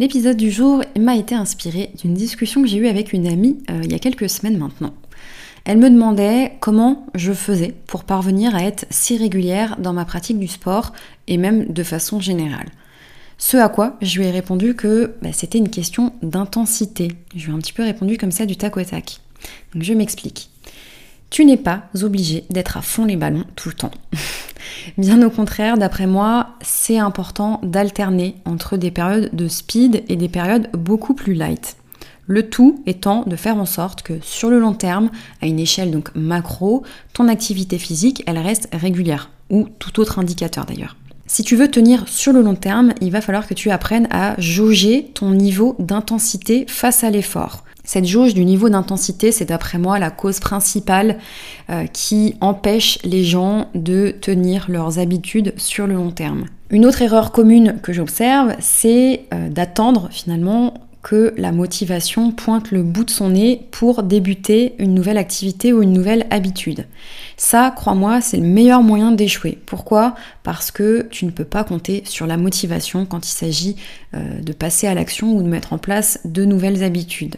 L'épisode du jour m'a été inspiré d'une discussion que j'ai eue avec une amie euh, il y a quelques semaines maintenant. Elle me demandait comment je faisais pour parvenir à être si régulière dans ma pratique du sport et même de façon générale. Ce à quoi je lui ai répondu que bah, c'était une question d'intensité. Je lui ai un petit peu répondu comme ça du tac au tac. Je m'explique. Tu n'es pas obligé d'être à fond les ballons tout le temps. Bien au contraire, d'après moi, c'est important d'alterner entre des périodes de speed et des périodes beaucoup plus light. Le tout étant de faire en sorte que sur le long terme, à une échelle donc macro, ton activité physique, elle reste régulière, ou tout autre indicateur d'ailleurs. Si tu veux tenir sur le long terme, il va falloir que tu apprennes à jauger ton niveau d'intensité face à l'effort. Cette jauge du niveau d'intensité, c'est d'après moi la cause principale euh, qui empêche les gens de tenir leurs habitudes sur le long terme. Une autre erreur commune que j'observe, c'est euh, d'attendre finalement que la motivation pointe le bout de son nez pour débuter une nouvelle activité ou une nouvelle habitude. Ça, crois-moi, c'est le meilleur moyen d'échouer. Pourquoi? Parce que tu ne peux pas compter sur la motivation quand il s'agit euh, de passer à l'action ou de mettre en place de nouvelles habitudes.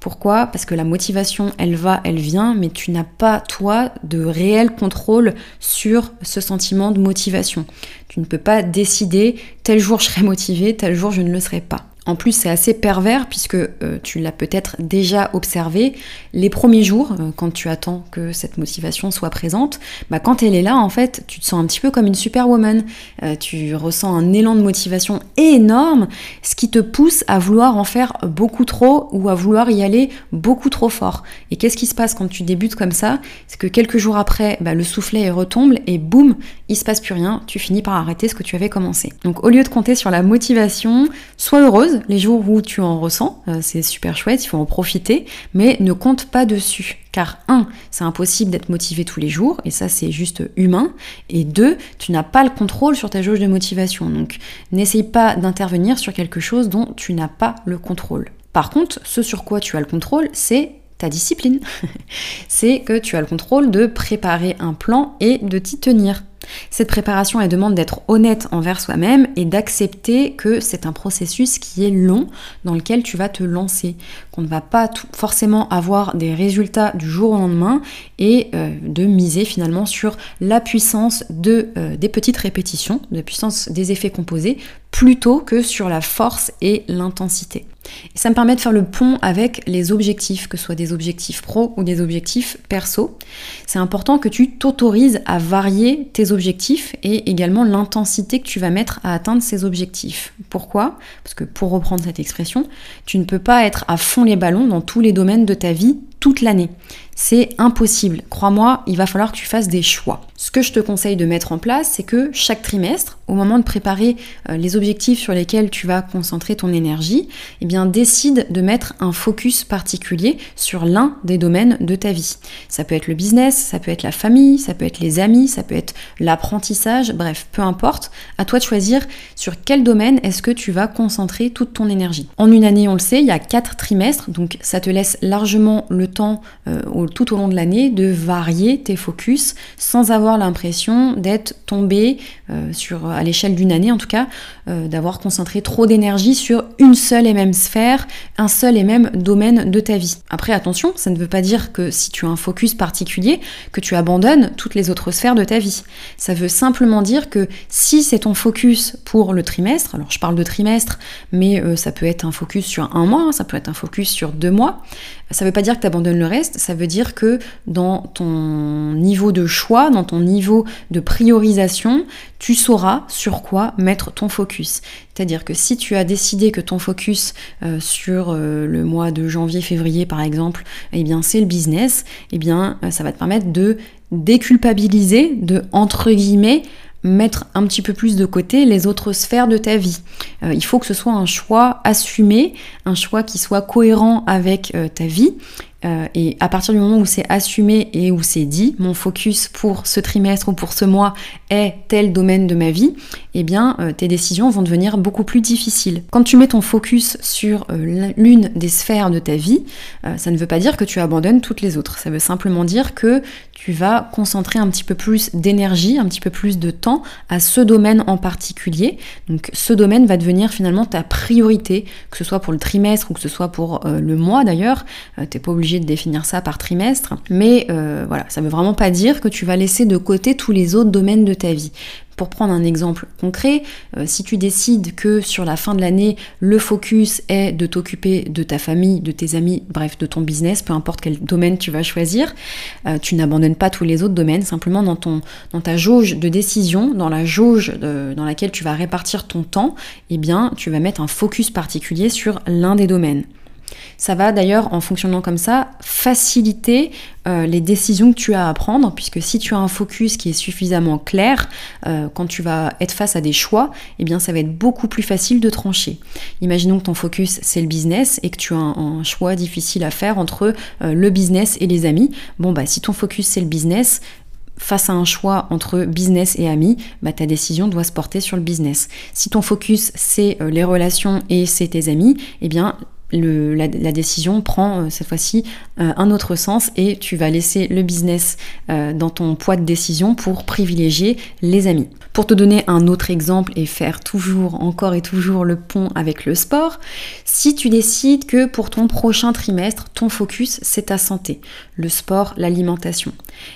Pourquoi? Parce que la motivation, elle va, elle vient, mais tu n'as pas, toi, de réel contrôle sur ce sentiment de motivation. Tu ne peux pas décider tel jour je serai motivé, tel jour je ne le serai pas. En plus, c'est assez pervers puisque euh, tu l'as peut-être déjà observé. Les premiers jours, euh, quand tu attends que cette motivation soit présente, bah, quand elle est là, en fait, tu te sens un petit peu comme une superwoman. Euh, tu ressens un élan de motivation énorme, ce qui te pousse à vouloir en faire beaucoup trop ou à vouloir y aller beaucoup trop fort. Et qu'est-ce qui se passe quand tu débutes comme ça? C'est que quelques jours après, bah, le soufflet retombe et boum, il se passe plus rien. Tu finis par arrêter ce que tu avais commencé. Donc, au lieu de compter sur la motivation, sois heureuse les jours où tu en ressens, euh, c'est super chouette, il faut en profiter, mais ne compte pas dessus. Car un, c'est impossible d'être motivé tous les jours, et ça c'est juste humain, et deux, tu n'as pas le contrôle sur ta jauge de motivation, donc n'essaye pas d'intervenir sur quelque chose dont tu n'as pas le contrôle. Par contre, ce sur quoi tu as le contrôle, c'est ta discipline. c'est que tu as le contrôle de préparer un plan et de t'y tenir. Cette préparation, elle demande d'être honnête envers soi-même et d'accepter que c'est un processus qui est long dans lequel tu vas te lancer, qu'on ne va pas forcément avoir des résultats du jour au lendemain et euh, de miser finalement sur la puissance euh, des petites répétitions, de la puissance des effets composés, plutôt que sur la force et l'intensité. Ça me permet de faire le pont avec les objectifs, que ce soit des objectifs pro ou des objectifs perso. C'est important que tu t'autorises à varier tes objectifs et également l'intensité que tu vas mettre à atteindre ces objectifs. Pourquoi? Parce que pour reprendre cette expression, tu ne peux pas être à fond les ballons dans tous les domaines de ta vie toute l'année. C'est impossible. Crois-moi, il va falloir que tu fasses des choix. Ce que je te conseille de mettre en place, c'est que chaque trimestre, au moment de préparer euh, les objectifs sur lesquels tu vas concentrer ton énergie, eh bien décide de mettre un focus particulier sur l'un des domaines de ta vie. Ça peut être le business, ça peut être la famille, ça peut être les amis, ça peut être l'apprentissage, bref, peu importe. À toi de choisir sur quel domaine est-ce que tu vas concentrer toute ton énergie. En une année, on le sait, il y a quatre trimestres, donc ça te laisse largement le temps euh, tout au long de l'année de varier tes focus sans avoir l'impression d'être tombé euh, sur, à l'échelle d'une année en tout cas, euh, d'avoir concentré trop d'énergie sur une seule et même sphère, un seul et même domaine de ta vie. Après attention, ça ne veut pas dire que si tu as un focus particulier, que tu abandonnes toutes les autres sphères de ta vie. Ça veut simplement dire que si c'est ton focus pour le trimestre, alors je parle de trimestre, mais ça peut être un focus sur un mois, ça peut être un focus sur deux mois, ça ne veut pas dire que tu abandonnes le reste, ça veut dire que dans ton niveau de choix, dans ton niveau de priorisation, tu sauras sur quoi mettre ton focus. C'est-à-dire que si tu as décidé que ton focus euh, sur euh, le mois de janvier, février par exemple, eh bien c'est le business, eh bien euh, ça va te permettre de déculpabiliser, de entre guillemets mettre un petit peu plus de côté les autres sphères de ta vie. Il faut que ce soit un choix assumé, un choix qui soit cohérent avec ta vie euh, et à partir du moment où c'est assumé et où c'est dit, mon focus pour ce trimestre ou pour ce mois est tel domaine de ma vie, eh bien euh, tes décisions vont devenir beaucoup plus difficiles. Quand tu mets ton focus sur euh, l'une des sphères de ta vie, ça ne veut pas dire que tu abandonnes toutes les autres. Ça veut simplement dire que tu vas concentrer un petit peu plus d'énergie, un petit peu plus de temps à ce domaine en particulier. Donc ce domaine va devenir finalement ta priorité, que ce soit pour le trimestre ou que ce soit pour le mois d'ailleurs. T'es pas obligé de définir ça par trimestre, mais euh, voilà, ça veut vraiment pas dire que tu vas laisser de côté tous les autres domaines de ta vie. Pour prendre un exemple concret, euh, si tu décides que sur la fin de l'année, le focus est de t'occuper de ta famille, de tes amis, bref, de ton business, peu importe quel domaine tu vas choisir, euh, tu n'abandonnes pas tous les autres domaines, simplement dans, ton, dans ta jauge de décision, dans la jauge dans laquelle tu vas répartir ton temps, eh bien, tu vas mettre un focus particulier sur l'un des domaines. Ça va d'ailleurs, en fonctionnant comme ça, faciliter euh, les décisions que tu as à prendre, puisque si tu as un focus qui est suffisamment clair, euh, quand tu vas être face à des choix, eh bien ça va être beaucoup plus facile de trancher. Imaginons que ton focus c'est le business et que tu as un, choix difficile à faire entre euh, le business et les amis. Bon bah si ton focus c'est le business, face à un choix entre business et amis, bah, ta décision doit se porter sur le business. Si ton focus c'est les relations et c'est tes amis, eh bien la, décision prend euh, cette fois-ci euh, un autre sens et tu vas laisser le business euh, dans ton poids de décision pour privilégier les amis. Pour te donner un autre exemple et faire toujours, encore et toujours le pont avec le sport, si tu décides que pour ton prochain trimestre, ton focus c'est ta santé, le sport, l'alimentation,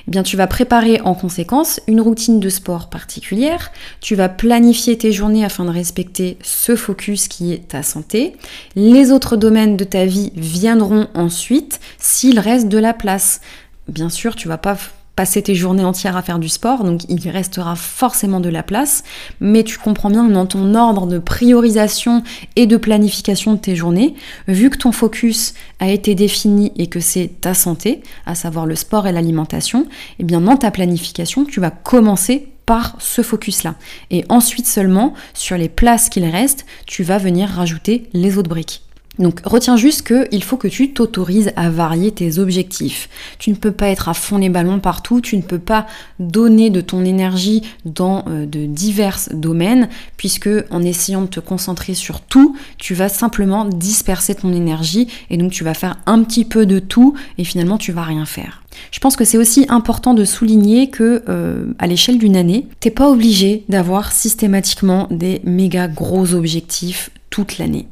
eh bien tu vas préparer en conséquence une routine de sport particulière, tu vas planifier tes journées afin de respecter ce focus qui est ta santé. Les autres domaines de ta vie viendront ensuite s'il reste de la place. Bien sûr, tu vas pas passer tes journées entières à faire du sport, donc il restera forcément de la place, mais tu comprends bien dans ton ordre de priorisation et de planification de tes journées, vu que ton focus a été défini et que c'est ta santé, à savoir le sport et l'alimentation, et eh bien dans ta planification, tu vas commencer par ce focus-là. Et ensuite seulement, sur les places qu'il reste, tu vas venir rajouter les autres briques. Donc retiens juste qu'il faut que tu t'autorises à varier tes objectifs. Tu ne peux pas être à fond les ballons partout, tu ne peux pas donner de ton énergie dans euh, de divers domaines, puisque en essayant de te concentrer sur tout, tu vas simplement disperser ton énergie et donc tu vas faire un petit peu de tout et finalement tu vas rien faire. Je pense que c'est aussi important de souligner que euh, à l'échelle d'une année, t'es pas obligé d'avoir systématiquement des méga gros objectifs toute l'année.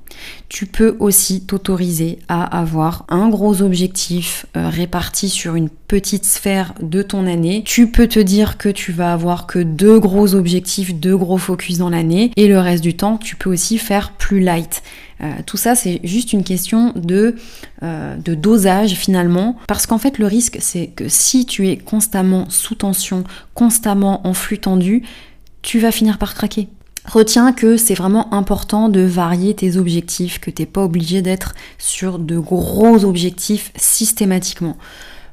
Tu peux aussi t'autoriser à avoir un gros objectif euh, réparti sur une petite sphère de ton année. Tu peux te dire que tu vas avoir que deux gros objectifs, deux gros focus dans l'année et le reste du temps, tu peux aussi faire plus light. Euh, tout ça, c'est juste une question euh, de dosage finalement, parce qu'en fait, le risque, c'est que si tu es constamment sous tension, constamment en flux tendu, tu vas finir par craquer. Retiens que c'est vraiment important de varier tes objectifs, que t'es pas obligé d'être sur de gros objectifs systématiquement.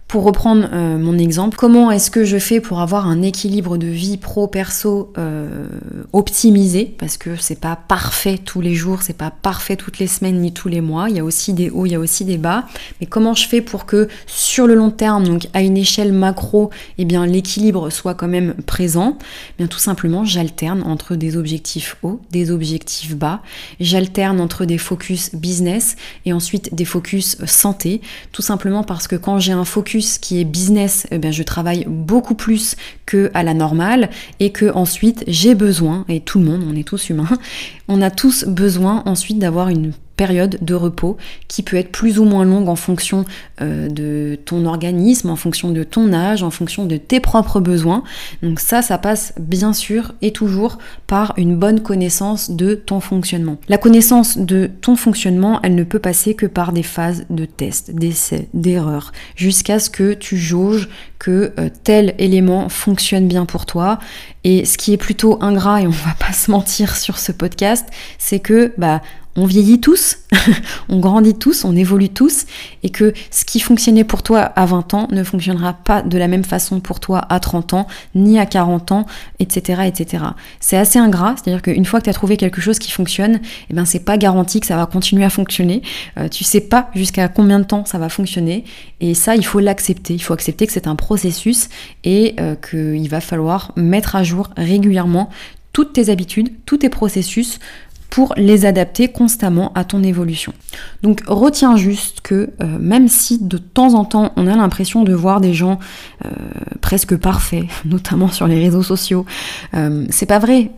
Pour reprendre euh, mon exemple, comment est-ce que je fais pour avoir un équilibre de vie pro-perso euh, optimisé? Parce que c'est pas parfait tous les jours, c'est pas parfait toutes les semaines ni tous les mois. Il y a aussi des hauts, il y a aussi des bas. Mais comment je fais pour que sur le long terme, donc à une échelle macro, eh bien l'équilibre soit quand même présent? Eh Bien tout simplement, j'alterne entre des objectifs hauts, des objectifs bas. J'alterne entre des focus business et ensuite des focus santé. Tout simplement parce que quand j'ai un focus qui est business, eh bien, je travaille beaucoup plus que à la normale et que ensuite j'ai besoin, et tout le monde, on est tous humains, on a tous besoin ensuite d'avoir une période de repos qui peut être plus ou moins longue en fonction euh, de ton organisme, en fonction de ton âge, en fonction de tes propres besoins. Donc ça, ça passe bien sûr et toujours par une bonne connaissance de ton fonctionnement. La connaissance de ton fonctionnement, elle ne peut passer que par des phases de test, d'essais, d'erreurs, jusqu'à ce que tu jauges que euh, tel élément fonctionne bien pour toi. Et ce qui est plutôt ingrat, et on va pas se mentir sur ce podcast, c'est que bah on vieillit tous, on grandit tous, on évolue tous, et que ce qui fonctionnait pour toi à 20 ans ne fonctionnera pas de la même façon pour toi à 30 ans, ni à 40 ans, etc. etc. C'est assez ingrat, c'est-à-dire qu'une fois que tu as trouvé quelque chose qui fonctionne, eh ben c'est pas garanti que ça va continuer à fonctionner. Euh, tu sais pas jusqu'à combien de temps ça va fonctionner, et ça, il faut l'accepter. Il faut accepter que c'est un processus et euh, qu'il va falloir mettre à jour régulièrement toutes tes habitudes, tous tes processus pour les adapter constamment à ton évolution. Donc retiens juste que euh, même si de temps en temps on a l'impression de voir des gens euh, presque parfaits, notamment sur les réseaux sociaux, euh, c'est pas vrai.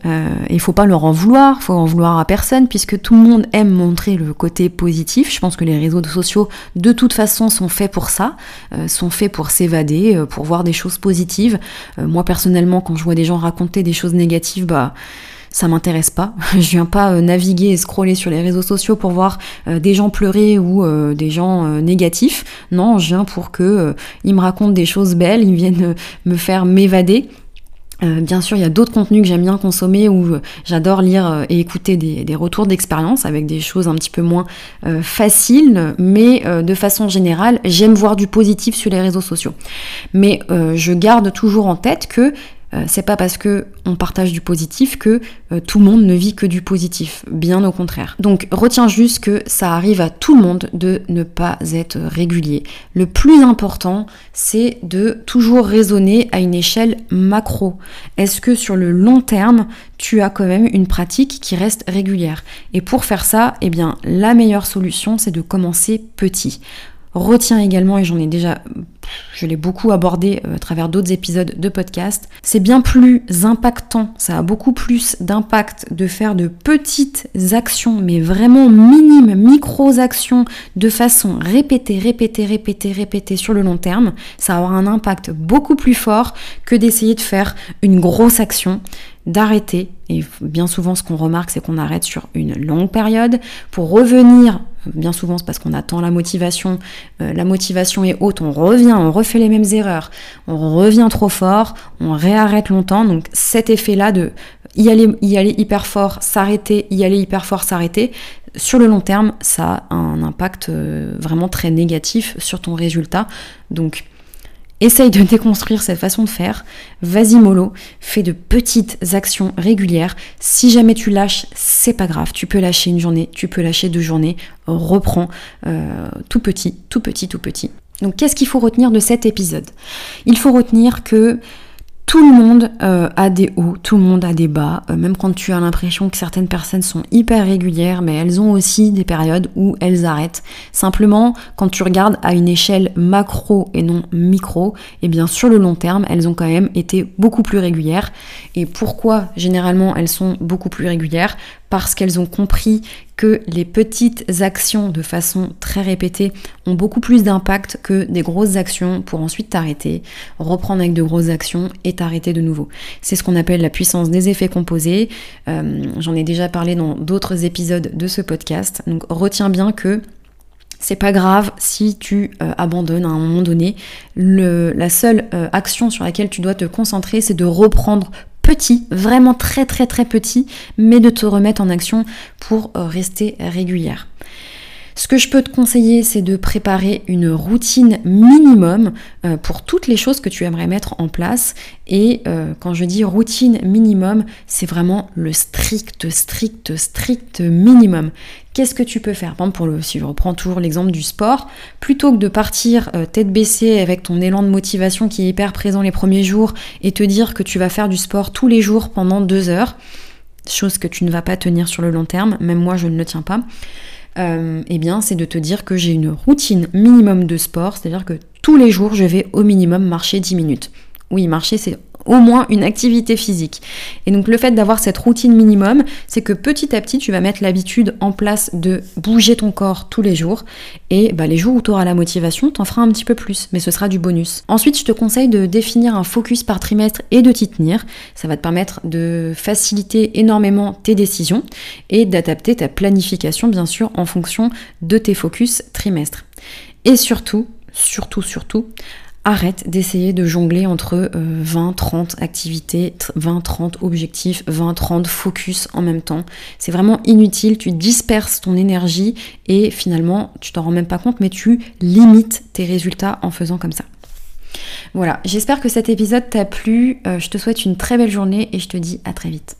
Il faut pas leur en vouloir, faut en vouloir à personne puisque tout le monde aime montrer le côté positif. Je pense que les réseaux sociaux de toute façon sont faits pour ça, sont faits pour s'évader, pour voir des choses positives. moi personnellement quand je vois des gens raconter des choses négatives, bah ça m'intéresse pas. Je viens pas euh, naviguer et scroller sur les réseaux sociaux pour voir euh, des gens pleurer ou euh, des gens négatifs. Non, je viens pour que ils me racontent des choses belles, ils viennent me faire m'évader. bien sûr, il y a d'autres contenus que j'aime bien consommer où j'adore lire et écouter des, retours d'expérience avec des choses un petit peu moins faciles, mais de façon générale, j'aime voir du positif sur les réseaux sociaux. Mais je garde toujours en tête que euh, c'est pas parce que on partage du positif que euh, tout le monde ne vit que du positif, bien au contraire. Donc retiens juste que ça arrive à tout le monde de ne pas être régulier. Le plus important, c'est de toujours raisonner à une échelle macro. Est-ce que sur le long terme, tu as quand même une pratique qui reste régulière? Et pour faire ça, eh bien la meilleure solution, c'est de commencer petit. Retiens également, et j'en ai déjà, je l'ai beaucoup abordé euh, à travers d'autres épisodes de podcast, c'est bien plus impactant, ça a beaucoup plus d'impact de faire de petites actions, mais vraiment minimes, micro-actions, de façon répétée, répétée, répétée, répétée sur le long terme. Ça va avoir un impact beaucoup plus fort que d'essayer de faire une grosse action d'arrêter, et bien souvent ce qu'on remarque c'est qu'on arrête sur une longue période, pour revenir, bien souvent c'est parce qu'on attend la motivation, euh, la motivation est haute, on revient, on refait les mêmes erreurs, on revient trop fort, on réarrête longtemps, donc cet effet-là de y aller, y aller hyper fort, s'arrêter, y aller hyper fort, s'arrêter, sur le long terme, ça a un impact euh, vraiment très négatif sur ton résultat. Donc Essaye de déconstruire cette façon de faire. Vas-y mollo, fais de petites actions régulières. Si jamais tu lâches, c'est pas grave. Tu peux lâcher une journée, tu peux lâcher deux journées. Reprends euh, tout petit, tout petit, tout petit. Donc qu'est-ce qu'il faut retenir de cet épisode? Il faut retenir que tout le monde euh, a des hauts, tout le monde a des bas, euh, même quand tu as l'impression que certaines personnes sont hyper régulières, mais elles ont aussi des périodes où elles arrêtent. Simplement, quand tu regardes à une échelle macro et non micro, et eh bien sur le long terme, elles ont quand même été beaucoup plus régulières. Et pourquoi généralement elles sont beaucoup plus régulières? Parce qu'elles ont compris que les petites actions de façon très répétée ont beaucoup plus d'impact que des grosses actions pour ensuite t'arrêter, reprendre avec de grosses actions et t'arrêter de nouveau. C'est ce qu'on appelle la puissance des effets composés. Euh, j'en ai déjà parlé dans d'autres épisodes de ce podcast. Donc retiens bien que c'est pas grave si tu euh, abandonnes à un moment donné. la seule euh, action sur laquelle tu dois te concentrer, c'est de reprendre petit, vraiment très très très petit, mais de te remettre en action pour euh, rester régulière. Ce que je peux te conseiller, c'est de préparer une routine minimum euh, pour toutes les choses que tu aimerais mettre en place. Et euh, quand je dis routine minimum, c'est vraiment le strict, strict, strict minimum. Qu'est-ce que tu peux faire? Par exemple, si je reprends toujours l'exemple du sport, plutôt que de partir euh, tête baissée avec ton élan de motivation qui est hyper présent les premiers jours et te dire que tu vas faire du sport tous les jours pendant deux heures, chose que tu ne vas pas tenir sur le long terme, même moi je ne le tiens pas euh, eh bien, c'est de te dire que j'ai une routine minimum de sport, c'est-à-dire que tous les jours, je vais au minimum marcher 10 minutes. Oui, marcher, c'est au moins une activité physique. Et donc le fait d'avoir cette routine minimum, c'est que petit à petit, tu vas mettre l'habitude en place de bouger ton corps tous les jours. Et bah, les jours où tu auras la motivation, t'en feras un petit peu plus, mais ce sera du bonus. Ensuite, je te conseille de définir un focus par trimestre et de t'y tenir. Ça va te permettre de faciliter énormément tes décisions et d'adapter ta planification, bien sûr, en fonction de tes focus trimestres. Et surtout, surtout, surtout, Arrête d'essayer de jongler entre 20, 30 activités, 20, 30 objectifs, 20, 30 focus en même temps. C'est vraiment inutile, tu disperses ton énergie et finalement, tu t'en rends même pas compte, mais tu limites tes résultats en faisant comme ça. Voilà, j'espère que cet épisode t'a plu. Euh, je te souhaite une très belle journée et je te dis à très vite.